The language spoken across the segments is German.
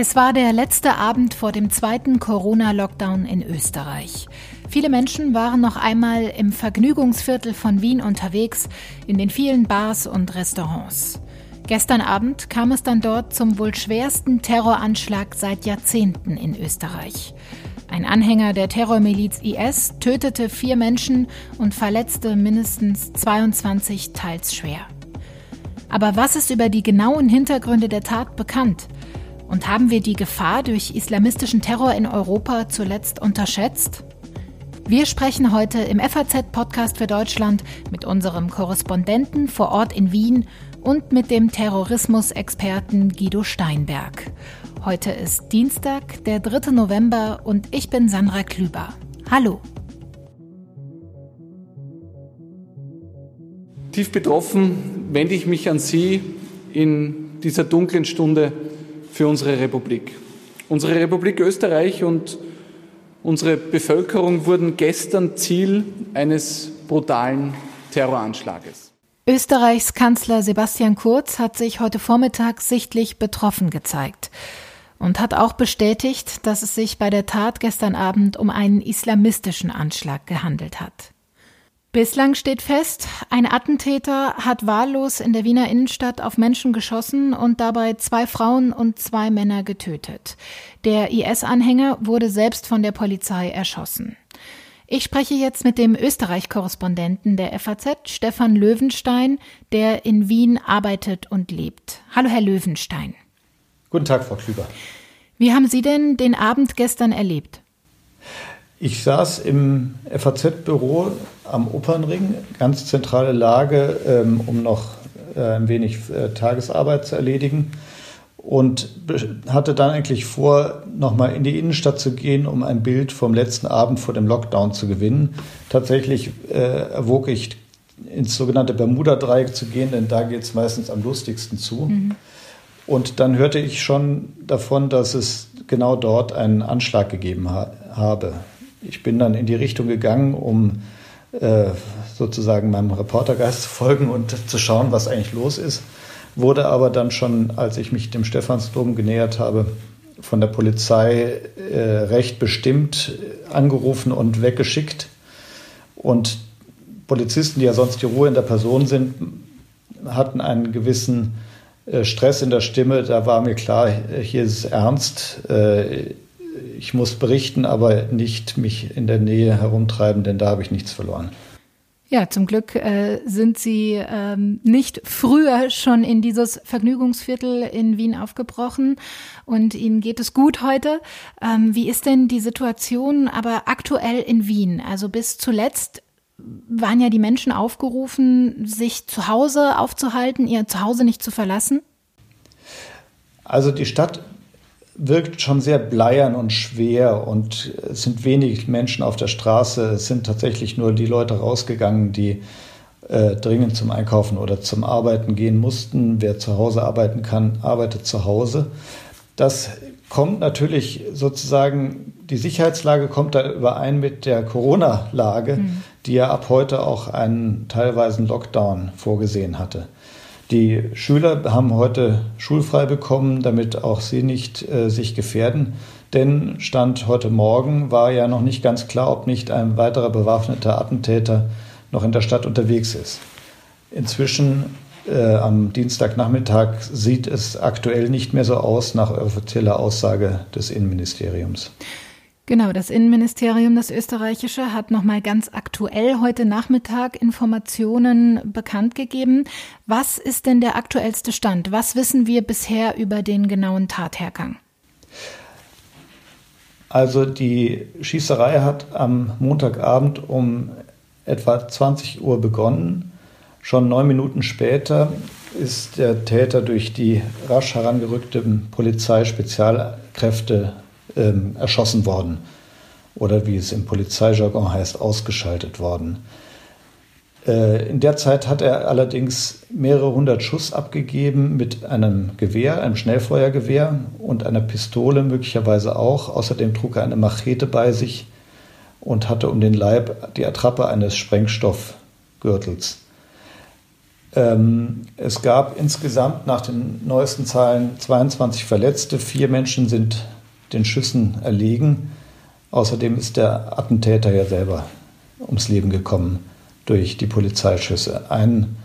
Es war der letzte Abend vor dem zweiten Corona-Lockdown in Österreich. Viele Menschen waren noch einmal im Vergnügungsviertel von Wien unterwegs, in den vielen Bars und Restaurants. Gestern Abend kam es dann dort zum wohl schwersten Terroranschlag seit Jahrzehnten in Österreich. Ein Anhänger der Terrormiliz IS tötete vier Menschen und verletzte mindestens 22 teils schwer. Aber was ist über die genauen Hintergründe der Tat bekannt? Und haben wir die Gefahr durch islamistischen Terror in Europa zuletzt unterschätzt? Wir sprechen heute im FAZ-Podcast für Deutschland mit unserem Korrespondenten vor Ort in Wien und mit dem Terrorismusexperten Guido Steinberg. Heute ist Dienstag, der 3. November und ich bin Sandra Klüber. Hallo. Tief betroffen wende ich mich an Sie in dieser dunklen Stunde für unsere Republik. Unsere Republik Österreich und unsere Bevölkerung wurden gestern Ziel eines brutalen Terroranschlages. Österreichs Kanzler Sebastian Kurz hat sich heute Vormittag sichtlich betroffen gezeigt und hat auch bestätigt, dass es sich bei der Tat gestern Abend um einen islamistischen Anschlag gehandelt hat. Bislang steht fest, ein Attentäter hat wahllos in der Wiener Innenstadt auf Menschen geschossen und dabei zwei Frauen und zwei Männer getötet. Der IS-Anhänger wurde selbst von der Polizei erschossen. Ich spreche jetzt mit dem Österreich-Korrespondenten der FAZ, Stefan Löwenstein, der in Wien arbeitet und lebt. Hallo, Herr Löwenstein. Guten Tag, Frau Klüber. Wie haben Sie denn den Abend gestern erlebt? Ich saß im FAZ-Büro am Opernring, ganz zentrale Lage, ähm, um noch äh, ein wenig äh, Tagesarbeit zu erledigen und hatte dann eigentlich vor, nochmal in die Innenstadt zu gehen, um ein Bild vom letzten Abend vor dem Lockdown zu gewinnen. Tatsächlich äh, erwog ich, ins sogenannte Bermuda-Dreieck zu gehen, denn da geht es meistens am lustigsten zu. Mhm. Und dann hörte ich schon davon, dass es genau dort einen Anschlag gegeben ha habe. Ich bin dann in die Richtung gegangen, um äh, sozusagen meinem Reportergeist zu folgen und zu schauen, was eigentlich los ist. Wurde aber dann schon, als ich mich dem Stephansdom genähert habe, von der Polizei äh, recht bestimmt angerufen und weggeschickt. Und Polizisten, die ja sonst die Ruhe in der Person sind, hatten einen gewissen äh, Stress in der Stimme. Da war mir klar, hier ist es ernst. Ich muss berichten, aber nicht mich in der Nähe herumtreiben, denn da habe ich nichts verloren. Ja, zum Glück äh, sind Sie ähm, nicht früher schon in dieses Vergnügungsviertel in Wien aufgebrochen und Ihnen geht es gut heute. Ähm, wie ist denn die Situation aber aktuell in Wien? Also bis zuletzt waren ja die Menschen aufgerufen, sich zu Hause aufzuhalten, ihr Zuhause nicht zu verlassen. Also die Stadt wirkt schon sehr bleiern und schwer und es sind wenig Menschen auf der Straße. Es sind tatsächlich nur die Leute rausgegangen, die äh, dringend zum Einkaufen oder zum Arbeiten gehen mussten. Wer zu Hause arbeiten kann, arbeitet zu Hause. Das kommt natürlich sozusagen, die Sicherheitslage kommt da überein mit der Corona-Lage, mhm. die ja ab heute auch einen teilweisen Lockdown vorgesehen hatte. Die Schüler haben heute schulfrei bekommen, damit auch sie nicht äh, sich gefährden. Denn Stand heute Morgen war ja noch nicht ganz klar, ob nicht ein weiterer bewaffneter Attentäter noch in der Stadt unterwegs ist. Inzwischen äh, am Dienstagnachmittag sieht es aktuell nicht mehr so aus nach offizieller Aussage des Innenministeriums. Genau, das Innenministerium, das österreichische, hat nochmal ganz aktuell heute Nachmittag Informationen bekannt gegeben. Was ist denn der aktuellste Stand? Was wissen wir bisher über den genauen Tathergang? Also die Schießerei hat am Montagabend um etwa 20 Uhr begonnen. Schon neun Minuten später ist der Täter durch die rasch herangerückten Polizeispezialkräfte ähm, erschossen worden oder wie es im Polizeijargon heißt, ausgeschaltet worden. Äh, in der Zeit hat er allerdings mehrere hundert Schuss abgegeben mit einem Gewehr, einem Schnellfeuergewehr und einer Pistole möglicherweise auch. Außerdem trug er eine Machete bei sich und hatte um den Leib die Attrappe eines Sprengstoffgürtels. Ähm, es gab insgesamt nach den neuesten Zahlen 22 Verletzte, vier Menschen sind den Schüssen erlegen. Außerdem ist der Attentäter ja selber ums Leben gekommen durch die Polizeischüsse. Ein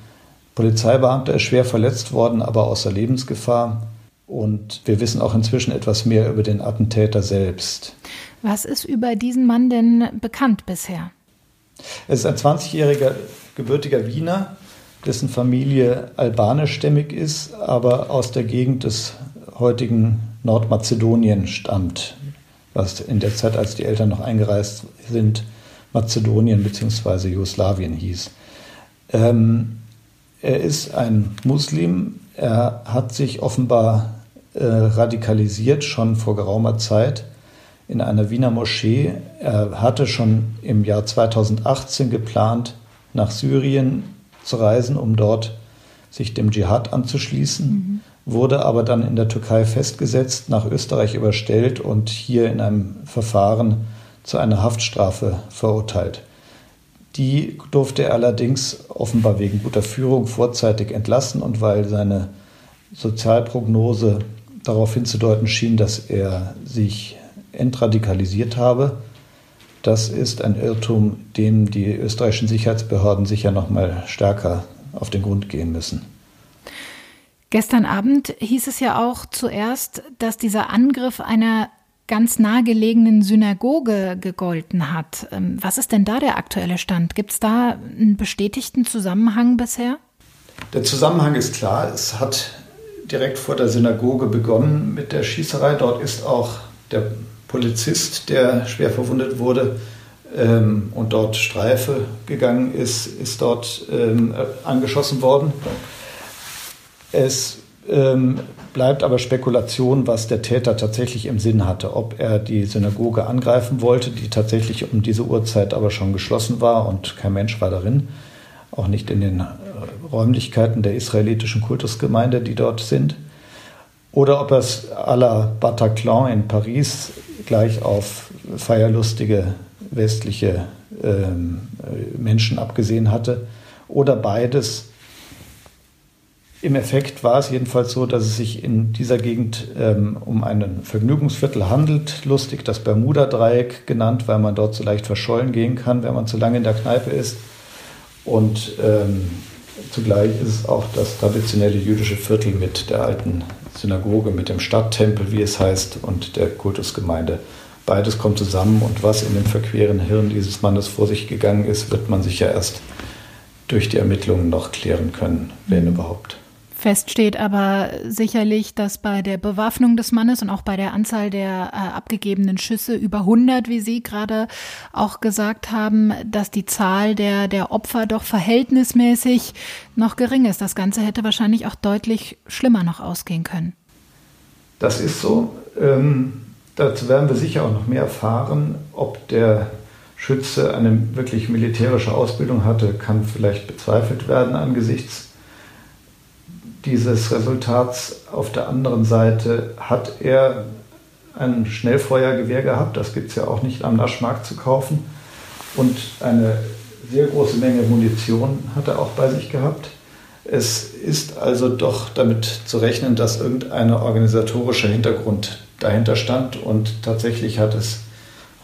Polizeibeamter ist schwer verletzt worden, aber außer Lebensgefahr. Und wir wissen auch inzwischen etwas mehr über den Attentäter selbst. Was ist über diesen Mann denn bekannt bisher? Es ist ein 20-jähriger gebürtiger Wiener, dessen Familie albanischstämmig ist, aber aus der Gegend des heutigen Nordmazedonien stammt, was in der Zeit, als die Eltern noch eingereist sind, Mazedonien bzw. Jugoslawien hieß. Ähm, er ist ein Muslim, er hat sich offenbar äh, radikalisiert schon vor geraumer Zeit in einer Wiener Moschee. Er hatte schon im Jahr 2018 geplant, nach Syrien zu reisen, um dort sich dem Dschihad anzuschließen, mhm. Wurde aber dann in der Türkei festgesetzt, nach Österreich überstellt und hier in einem Verfahren zu einer Haftstrafe verurteilt. Die durfte er allerdings offenbar wegen guter Führung vorzeitig entlassen und weil seine Sozialprognose darauf hinzudeuten schien, dass er sich entradikalisiert habe. Das ist ein Irrtum, dem die österreichischen Sicherheitsbehörden sicher noch mal stärker auf den Grund gehen müssen. Gestern Abend hieß es ja auch zuerst, dass dieser Angriff einer ganz nahegelegenen Synagoge gegolten hat. Ähm, was ist denn da der aktuelle Stand? Gibt es da einen bestätigten Zusammenhang bisher? Der Zusammenhang ist klar. Es hat direkt vor der Synagoge begonnen mit der Schießerei. Dort ist auch der Polizist, der schwer verwundet wurde ähm, und dort Streife gegangen ist, ist dort ähm, angeschossen worden. Es ähm, bleibt aber Spekulation, was der Täter tatsächlich im Sinn hatte. Ob er die Synagoge angreifen wollte, die tatsächlich um diese Uhrzeit aber schon geschlossen war und kein Mensch war darin, auch nicht in den äh, Räumlichkeiten der israelitischen Kultusgemeinde, die dort sind. Oder ob er es à la Bataclan in Paris gleich auf feierlustige westliche ähm, äh, Menschen abgesehen hatte. Oder beides im Effekt war es jedenfalls so, dass es sich in dieser Gegend ähm, um ein Vergnügungsviertel handelt. Lustig das Bermuda-Dreieck genannt, weil man dort so leicht verschollen gehen kann, wenn man zu lange in der Kneipe ist. Und ähm, zugleich ist es auch das traditionelle jüdische Viertel mit der alten Synagoge, mit dem Stadttempel, wie es heißt, und der Kultusgemeinde. Beides kommt zusammen und was in dem verqueren Hirn dieses Mannes vor sich gegangen ist, wird man sich ja erst durch die Ermittlungen noch klären können, wenn überhaupt. Fest steht aber sicherlich, dass bei der Bewaffnung des Mannes und auch bei der Anzahl der äh, abgegebenen Schüsse über 100, wie Sie gerade auch gesagt haben, dass die Zahl der, der Opfer doch verhältnismäßig noch gering ist. Das Ganze hätte wahrscheinlich auch deutlich schlimmer noch ausgehen können. Das ist so. Ähm, dazu werden wir sicher auch noch mehr erfahren. Ob der Schütze eine wirklich militärische Ausbildung hatte, kann vielleicht bezweifelt werden angesichts dieses Resultats. Auf der anderen Seite hat er ein Schnellfeuergewehr gehabt, das gibt es ja auch nicht am Naschmarkt zu kaufen. Und eine sehr große Menge Munition hat er auch bei sich gehabt. Es ist also doch damit zu rechnen, dass irgendein organisatorischer Hintergrund dahinter stand. Und tatsächlich hat es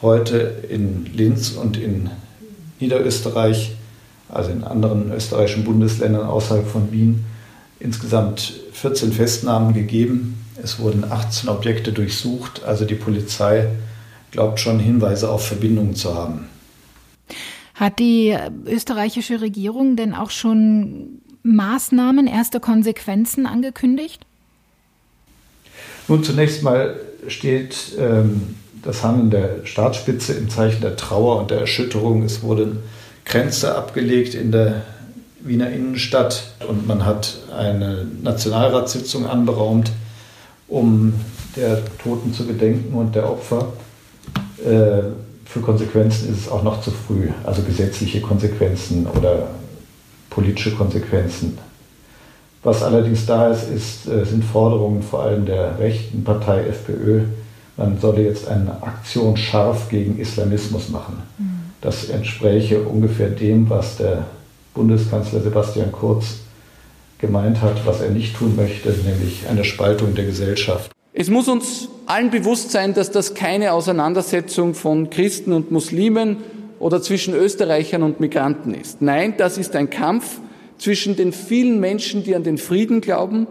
heute in Linz und in Niederösterreich, also in anderen österreichischen Bundesländern außerhalb von Wien, insgesamt 14 Festnahmen gegeben. Es wurden 18 Objekte durchsucht. Also die Polizei glaubt schon Hinweise auf Verbindungen zu haben. Hat die österreichische Regierung denn auch schon Maßnahmen, erste Konsequenzen angekündigt? Nun, zunächst mal steht ähm, das Handeln der Staatsspitze im Zeichen der Trauer und der Erschütterung. Es wurden Grenze abgelegt in der Wiener Innenstadt und man hat eine Nationalratssitzung anberaumt, um der Toten zu gedenken und der Opfer. Äh, für Konsequenzen ist es auch noch zu früh, also gesetzliche Konsequenzen oder politische Konsequenzen. Was allerdings da ist, ist äh, sind Forderungen vor allem der rechten Partei FPÖ. Man solle jetzt eine Aktion scharf gegen Islamismus machen. Mhm. Das entspräche ungefähr dem, was der Bundeskanzler Sebastian Kurz gemeint hat, was er nicht tun möchte, nämlich eine Spaltung der Gesellschaft. Es muss uns allen bewusst sein, dass das keine Auseinandersetzung von Christen und Muslimen oder zwischen Österreichern und Migranten ist. Nein, das ist ein Kampf zwischen den vielen Menschen, die an den Frieden glauben,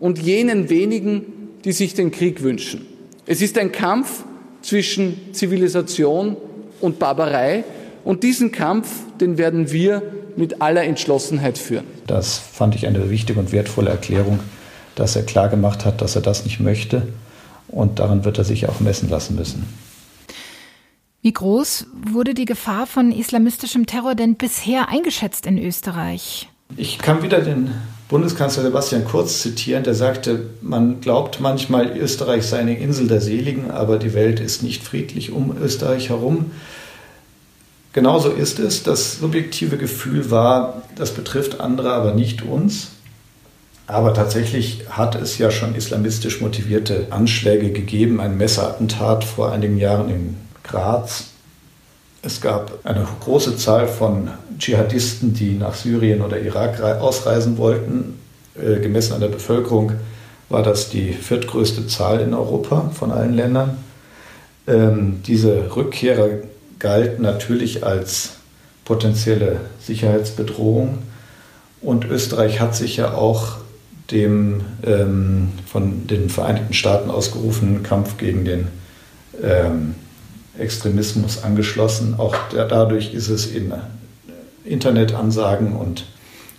und jenen wenigen, die sich den Krieg wünschen. Es ist ein Kampf zwischen Zivilisation und Barbarei. Und diesen Kampf, den werden wir mit aller Entschlossenheit führen. Das fand ich eine wichtige und wertvolle Erklärung, dass er klar gemacht hat, dass er das nicht möchte. Und daran wird er sich auch messen lassen müssen. Wie groß wurde die Gefahr von islamistischem Terror denn bisher eingeschätzt in Österreich? Ich kann wieder den Bundeskanzler Sebastian Kurz zitieren, der sagte, man glaubt manchmal, Österreich sei eine Insel der Seligen, aber die Welt ist nicht friedlich um Österreich herum. Genauso ist es. Das subjektive Gefühl war, das betrifft andere, aber nicht uns. Aber tatsächlich hat es ja schon islamistisch motivierte Anschläge gegeben. Ein Messerattentat vor einigen Jahren in Graz. Es gab eine große Zahl von Dschihadisten, die nach Syrien oder Irak ausreisen wollten. Äh, gemessen an der Bevölkerung war das die viertgrößte Zahl in Europa von allen Ländern. Ähm, diese Rückkehrer galten natürlich als potenzielle Sicherheitsbedrohung. Und Österreich hat sich ja auch dem ähm, von den Vereinigten Staaten ausgerufenen Kampf gegen den ähm, Extremismus angeschlossen. Auch dadurch ist es in Internetansagen und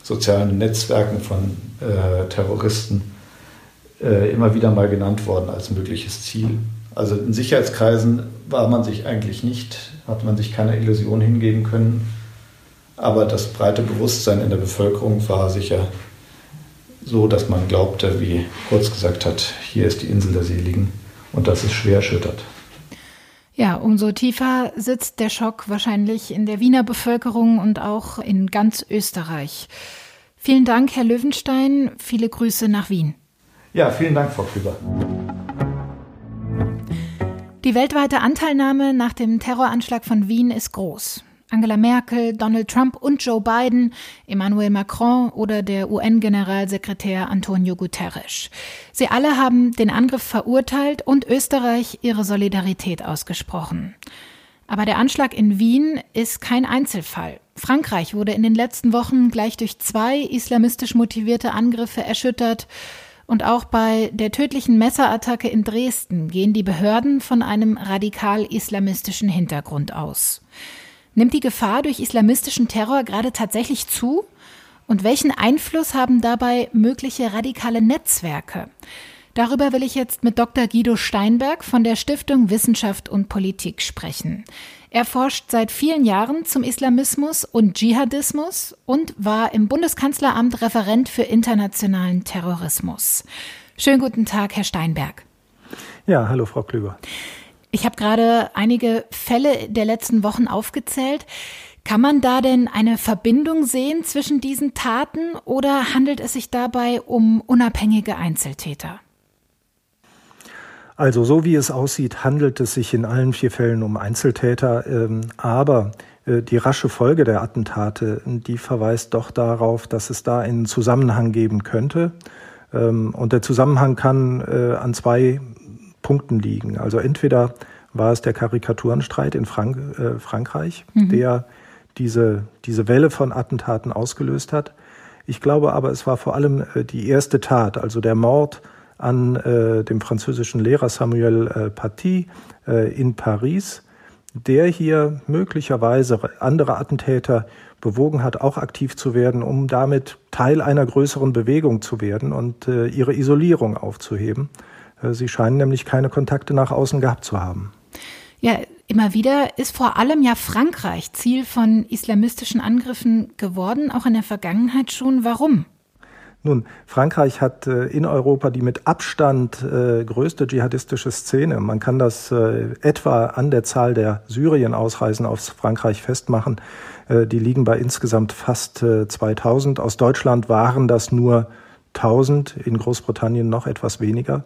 sozialen Netzwerken von äh, Terroristen äh, immer wieder mal genannt worden als mögliches Ziel. Also in Sicherheitskreisen war man sich eigentlich nicht, hat man sich keiner Illusion hingeben können. Aber das breite Bewusstsein in der Bevölkerung war sicher so, dass man glaubte, wie Kurz gesagt hat, hier ist die Insel der Seligen und das ist schwer erschüttert. Ja, umso tiefer sitzt der Schock wahrscheinlich in der Wiener Bevölkerung und auch in ganz Österreich. Vielen Dank, Herr Löwenstein. Viele Grüße nach Wien. Ja, vielen Dank, Frau Krüber. Die weltweite Anteilnahme nach dem Terroranschlag von Wien ist groß. Angela Merkel, Donald Trump und Joe Biden, Emmanuel Macron oder der UN-Generalsekretär Antonio Guterres. Sie alle haben den Angriff verurteilt und Österreich ihre Solidarität ausgesprochen. Aber der Anschlag in Wien ist kein Einzelfall. Frankreich wurde in den letzten Wochen gleich durch zwei islamistisch motivierte Angriffe erschüttert. Und auch bei der tödlichen Messerattacke in Dresden gehen die Behörden von einem radikal-islamistischen Hintergrund aus. Nimmt die Gefahr durch islamistischen Terror gerade tatsächlich zu? Und welchen Einfluss haben dabei mögliche radikale Netzwerke? Darüber will ich jetzt mit Dr. Guido Steinberg von der Stiftung Wissenschaft und Politik sprechen. Er forscht seit vielen Jahren zum Islamismus und Dschihadismus und war im Bundeskanzleramt Referent für internationalen Terrorismus. Schönen guten Tag, Herr Steinberg. Ja, hallo, Frau Klüber. Ich habe gerade einige Fälle der letzten Wochen aufgezählt. Kann man da denn eine Verbindung sehen zwischen diesen Taten oder handelt es sich dabei um unabhängige Einzeltäter? Also so wie es aussieht, handelt es sich in allen vier Fällen um Einzeltäter, ähm, aber äh, die rasche Folge der Attentate, die verweist doch darauf, dass es da einen Zusammenhang geben könnte. Ähm, und der Zusammenhang kann äh, an zwei Punkten liegen. Also entweder war es der Karikaturenstreit in Frank äh, Frankreich, mhm. der diese, diese Welle von Attentaten ausgelöst hat. Ich glaube aber, es war vor allem die erste Tat, also der Mord an äh, dem französischen Lehrer Samuel äh, Paty äh, in Paris, der hier möglicherweise andere Attentäter bewogen hat, auch aktiv zu werden, um damit Teil einer größeren Bewegung zu werden und äh, ihre Isolierung aufzuheben. Äh, sie scheinen nämlich keine Kontakte nach außen gehabt zu haben. Ja, immer wieder ist vor allem ja Frankreich Ziel von islamistischen Angriffen geworden, auch in der Vergangenheit schon. Warum? Nun, Frankreich hat äh, in Europa die mit Abstand äh, größte dschihadistische Szene. Man kann das äh, etwa an der Zahl der Syrien-Ausreisen aus Frankreich festmachen. Die liegen bei insgesamt fast 2000. Aus Deutschland waren das nur 1000, in Großbritannien noch etwas weniger.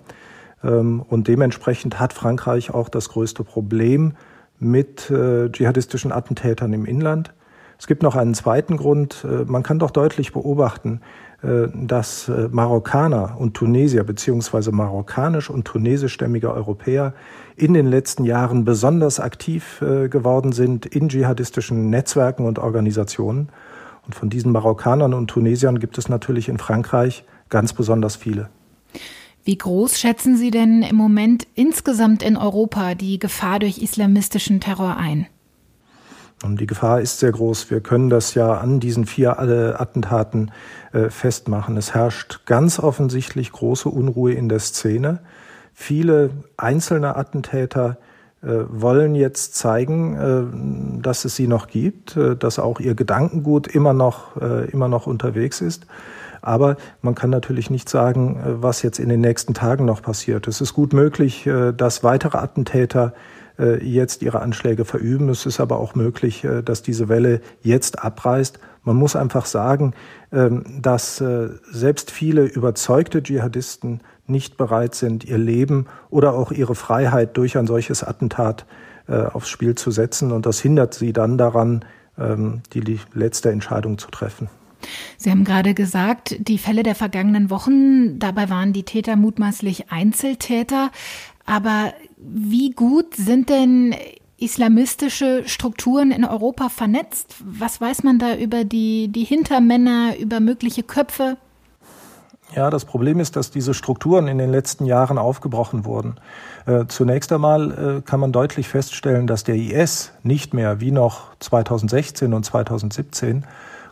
Ähm, und dementsprechend hat Frankreich auch das größte Problem mit dschihadistischen Attentätern im Inland. Es gibt noch einen zweiten Grund. Man kann doch deutlich beobachten, dass äh, Marokkaner und Tunesier beziehungsweise marokkanisch und tunesischstämmige Europäer in den letzten Jahren besonders aktiv geworden sind in dschihadistischen Netzwerken und Organisationen. Und von diesen Marokkanern und Tunesiern gibt es natürlich in Frankreich ganz besonders viele. Wie groß schätzen Sie denn im Moment insgesamt in Europa die Gefahr durch islamistischen Terror ein? Und die Gefahr ist sehr groß. Wir können das ja an diesen vier Attentaten äh, festmachen. Es herrscht ganz offensichtlich große Unruhe in der Szene. Viele einzelne Attentäter äh, wollen jetzt zeigen, äh, dass es sie noch gibt, dass auch ihr Gedankengut immer noch, immer noch unterwegs ist. Aber man kann natürlich nicht sagen, was jetzt in den nächsten Tagen noch passiert. Es ist gut möglich, dass weitere Attentäter jetzt ihre Anschläge verüben. Es ist aber auch möglich, äh, dass diese Welle jetzt abreißt. Man muss einfach sagen, ähm, dass äh, selbst viele überzeugte Dschihadisten nicht bereit sind, ihr Leben oder auch ihre Freiheit durch ein solches Attentat aufs Spiel zu setzen. Und das hindert sie dann daran, ähm, die letzte Entscheidung zu treffen. Sie haben gerade gesagt, die Fälle der vergangenen Wochen, dabei waren die Täter mutmaßlich Einzeltäter. Aber wie gut sind denn islamistische Strukturen in Europa vernetzt? Was weiß man da über die, die Hintermänner, über mögliche Köpfe? Ja, das Problem ist, dass diese Strukturen in den letzten Jahren aufgebrochen wurden. Äh, zunächst einmal äh, kann man deutlich feststellen, dass der IS nicht mehr wie noch 2016 und 2017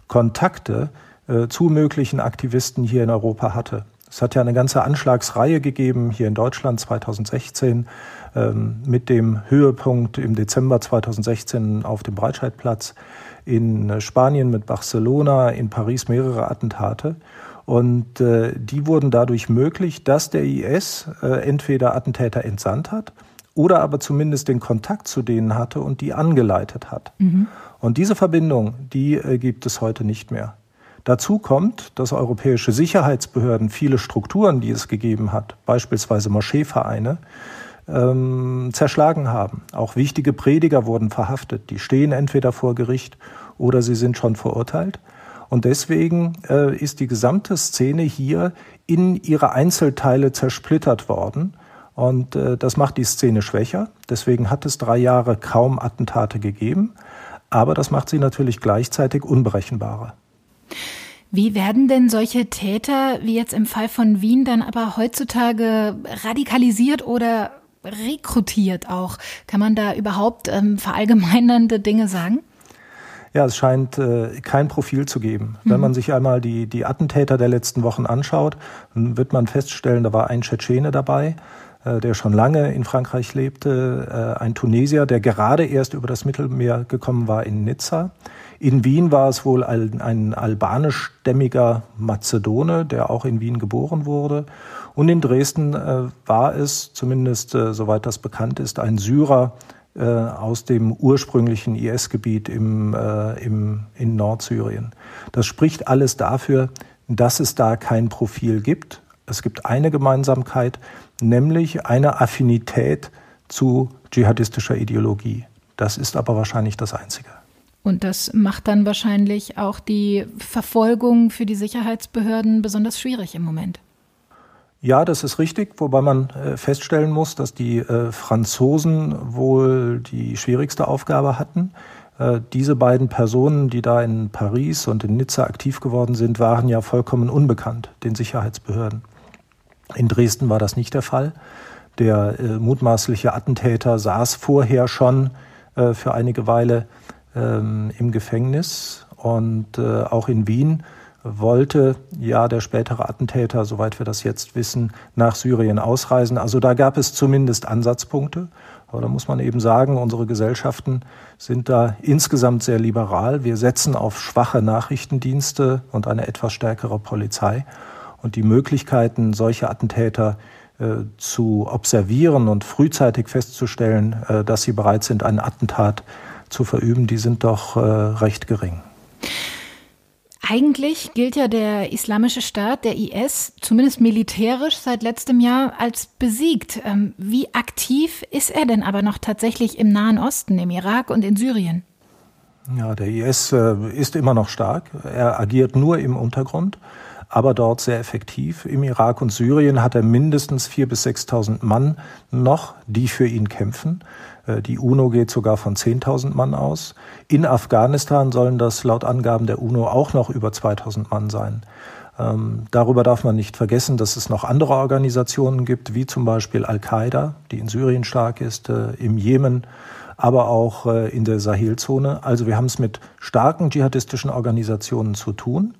Kontakte äh, zu möglichen Aktivisten hier in Europa hatte. Es hat ja eine ganze Anschlagsreihe gegeben hier in Deutschland 2016 ähm, mit dem Höhepunkt im Dezember 2016 auf dem Breitscheidplatz, in Spanien mit Barcelona, in Paris mehrere Attentate. Und äh, die wurden dadurch möglich, dass der IS äh, entweder Attentäter entsandt hat oder aber zumindest den Kontakt zu denen hatte und die angeleitet hat. Mhm. Und diese Verbindung, die äh, gibt es heute nicht mehr. Dazu kommt, dass europäische Sicherheitsbehörden viele Strukturen, die es gegeben hat, beispielsweise Moscheevereine, ähm, zerschlagen haben. Auch wichtige Prediger wurden verhaftet. Die stehen entweder vor Gericht oder sie sind schon verurteilt. Und deswegen äh, ist die gesamte Szene hier in ihre Einzelteile zersplittert worden. Und äh, das macht die Szene schwächer. Deswegen hat es drei Jahre kaum Attentate gegeben. Aber das macht sie natürlich gleichzeitig unberechenbarer. Wie werden denn solche Täter, wie jetzt im Fall von Wien, dann aber heutzutage radikalisiert oder rekrutiert auch? Kann man da überhaupt ähm, verallgemeinernde Dinge sagen? Ja, es scheint äh, kein Profil zu geben. Mhm. Wenn man sich einmal die, die Attentäter der letzten Wochen anschaut, dann wird man feststellen, da war ein Tschetschene dabei, der schon lange in Frankreich lebte, äh, ein Tunesier, der gerade erst über das Mittelmeer gekommen war in Nizza. In Wien war es wohl ein, ein albanischstämmiger Mazedone, der auch in Wien geboren wurde. Und in Dresden äh, war es, zumindest äh, soweit das bekannt ist, ein Syrer äh, aus dem ursprünglichen IS-Gebiet im, äh, im, in Nordsyrien. Das spricht alles dafür, dass es da kein Profil gibt. Es gibt eine Gemeinsamkeit, nämlich eine Affinität zu dschihadistischer Ideologie. Das ist aber wahrscheinlich das Einzige. Und das macht dann wahrscheinlich auch die Verfolgung für die Sicherheitsbehörden besonders schwierig im Moment. Ja, das ist richtig, wobei man äh, feststellen muss, dass die äh, Franzosen wohl die schwierigste Aufgabe hatten. Äh, diese beiden Personen, die da in Paris und in Nizza aktiv geworden sind, waren ja vollkommen unbekannt den Sicherheitsbehörden. In Dresden war das nicht der Fall. Der äh, mutmaßliche Attentäter saß vorher schon äh, für einige Weile ähm, im Gefängnis und äh, auch in Wien wollte ja der spätere Attentäter, soweit wir das jetzt wissen, nach Syrien ausreisen. Also da gab es zumindest Ansatzpunkte. Aber da muss man eben sagen, unsere Gesellschaften sind da insgesamt sehr liberal. Wir setzen auf schwache Nachrichtendienste und eine etwas stärkere Polizei. Und die Möglichkeiten, solche Attentäter äh, zu observieren und frühzeitig festzustellen, äh, dass sie bereit sind, einen Attentat zu verüben, die sind doch äh, recht gering. Eigentlich gilt ja der Islamische Staat, der IS, zumindest militärisch seit letztem Jahr als besiegt. Ähm, wie aktiv ist er denn aber noch tatsächlich im Nahen Osten, im Irak und in Syrien? Ja, der IS äh, ist immer noch stark. Er agiert nur im Untergrund, aber dort sehr effektiv. Im Irak und Syrien hat er mindestens 4.000 bis 6.000 Mann noch, die für ihn kämpfen. Äh, die UNO geht sogar von 10.000 Mann aus. In Afghanistan sollen das laut Angaben der UNO auch noch über 2.000 Mann sein. Ähm, darüber darf man nicht vergessen, dass es noch andere Organisationen gibt, wie zum Beispiel Al-Qaida, die in Syrien stark ist, äh, im Jemen, aber auch äh, in der Sahelzone. Also wir haben es mit starken dschihadistischen Organisationen zu tun,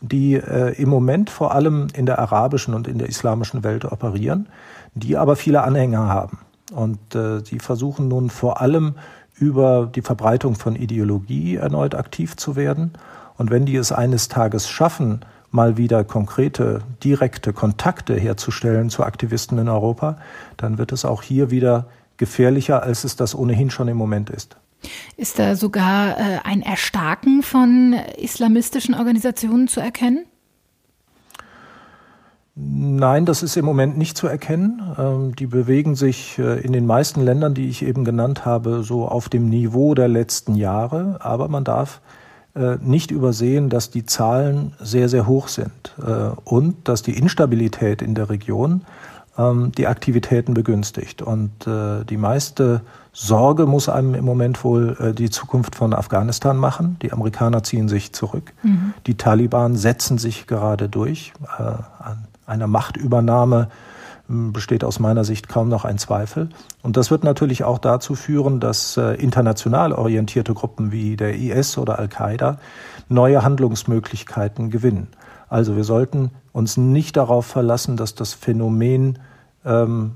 die äh, im Moment vor allem in der arabischen und in der islamischen Welt operieren, die aber viele Anhänger haben. Und äh, sie versuchen nun vor allem über die Verbreitung von Ideologie erneut aktiv zu werden. Und wenn die es eines Tages schaffen, mal wieder konkrete, direkte Kontakte herzustellen zu Aktivisten in Europa, dann wird es auch hier wieder gefährlicher, als es das ohnehin schon im Moment ist. Ist da sogar äh, ein Erstarken von islamistischen Organisationen zu erkennen? Nein, das ist im Moment nicht zu erkennen. Ähm, die bewegen sich äh, in den meisten Ländern, die ich eben genannt habe, so auf dem Niveau der letzten Jahre. Aber man darf äh, nicht übersehen, dass die Zahlen sehr, sehr hoch sind äh, und dass die Instabilität in der Region ähm, die Aktivitäten begünstigt. Und die meiste Sorge muss einem im Moment wohl äh, die Zukunft von Afghanistan machen. Die Amerikaner ziehen sich zurück. Mhm. Die Taliban setzen sich gerade durch. Äh, an einer Machtübernahme hm, besteht aus meiner Sicht kaum noch ein Zweifel. Und das wird natürlich auch dazu führen, dass äh, international orientierte Gruppen wie der IS oder Al-Qaida neue Handlungsmöglichkeiten gewinnen. Also wir sollten uns nicht darauf verlassen, dass das Phänomen ähm,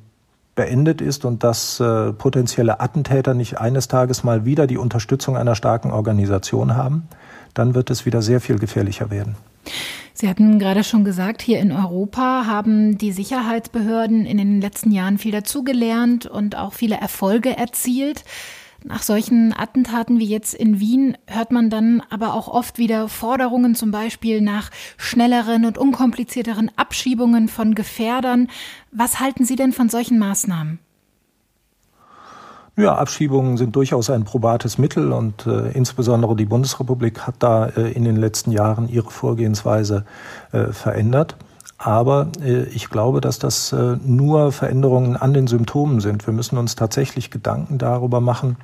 beendet ist und dass äh, potenzielle Attentäter nicht eines Tages mal wieder die Unterstützung einer starken Organisation haben, dann wird es wieder sehr viel gefährlicher werden. Sie hatten gerade schon gesagt, hier in Europa haben die Sicherheitsbehörden in den letzten Jahren viel dazugelernt und auch viele Erfolge erzielt. Nach solchen Attentaten wie jetzt in Wien hört man dann aber auch oft wieder Forderungen zum Beispiel nach schnelleren und unkomplizierteren Abschiebungen von Gefährdern. Was halten Sie denn von solchen Maßnahmen? Ja, Abschiebungen sind durchaus ein probates Mittel und äh, insbesondere die Bundesrepublik hat da äh, in den letzten Jahren ihre Vorgehensweise äh, verändert. Aber äh, ich glaube, dass das äh, nur Veränderungen an den Symptomen sind. Wir müssen uns tatsächlich Gedanken darüber machen,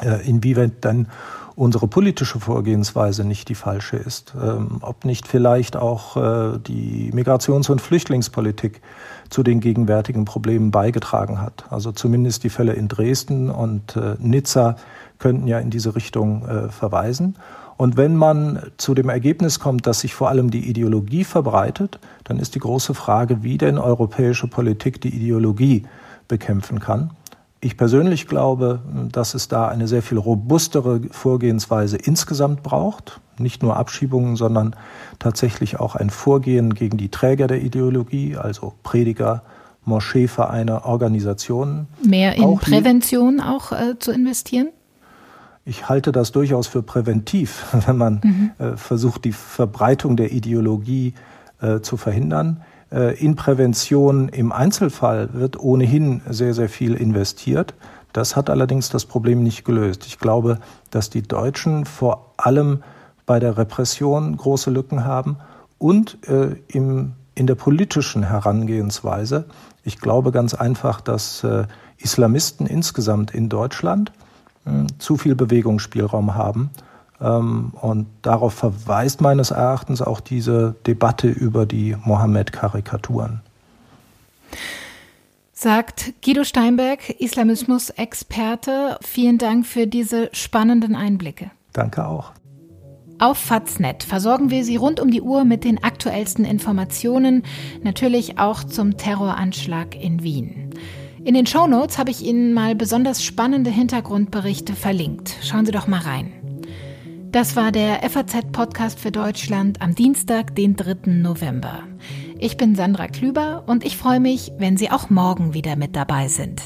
äh, inwieweit dann unsere politische Vorgehensweise nicht die falsche ist. Ähm, ob nicht vielleicht auch die Migrations- und Flüchtlingspolitik zu den gegenwärtigen Problemen beigetragen hat. Also zumindest die Fälle in Dresden und Nizza könnten ja in diese Richtung verweisen. Und wenn man zu dem Ergebnis kommt, dass sich vor allem die Ideologie verbreitet, dann ist die große Frage, wie denn europäische Politik die Ideologie bekämpfen kann. Ich persönlich glaube, dass es da eine sehr viel robustere Vorgehensweise insgesamt braucht. Nicht nur Abschiebungen, sondern tatsächlich auch ein Vorgehen gegen die Träger der Ideologie, also Prediger, Moscheevereine, Organisationen. Mehr in auch Prävention auch äh, zu investieren? Ich halte das durchaus für präventiv, wenn man mhm. äh, versucht, die Verbreitung der Ideologie äh, zu verhindern. Äh, in Prävention im Einzelfall wird ohnehin sehr, sehr viel investiert. Das hat allerdings das Problem nicht gelöst. Ich glaube, dass die Deutschen vor allem bei der Repression große Lücken haben und äh, im, in der politischen Herangehensweise. Ich glaube ganz einfach, dass äh, Islamisten insgesamt in Deutschland zu viel Bewegungsspielraum haben. Ähm, und darauf verweist meines Erachtens auch diese Debatte über die Mohammed-Karikaturen. Sagt Guido Steinberg, Islamismus-Experte. Vielen Dank für diese spannenden Einblicke. Danke auch. Auf Faznet versorgen wir Sie rund um die Uhr mit den aktuellsten Informationen, natürlich auch zum Terroranschlag in Wien. In den Show Notes habe ich Ihnen mal besonders spannende Hintergrundberichte verlinkt. Schauen Sie doch mal rein. Das war der FAZ-Podcast für Deutschland am Dienstag, den 3. November. Ich bin Sandra Klüber und ich freue mich, wenn Sie auch morgen wieder mit dabei sind.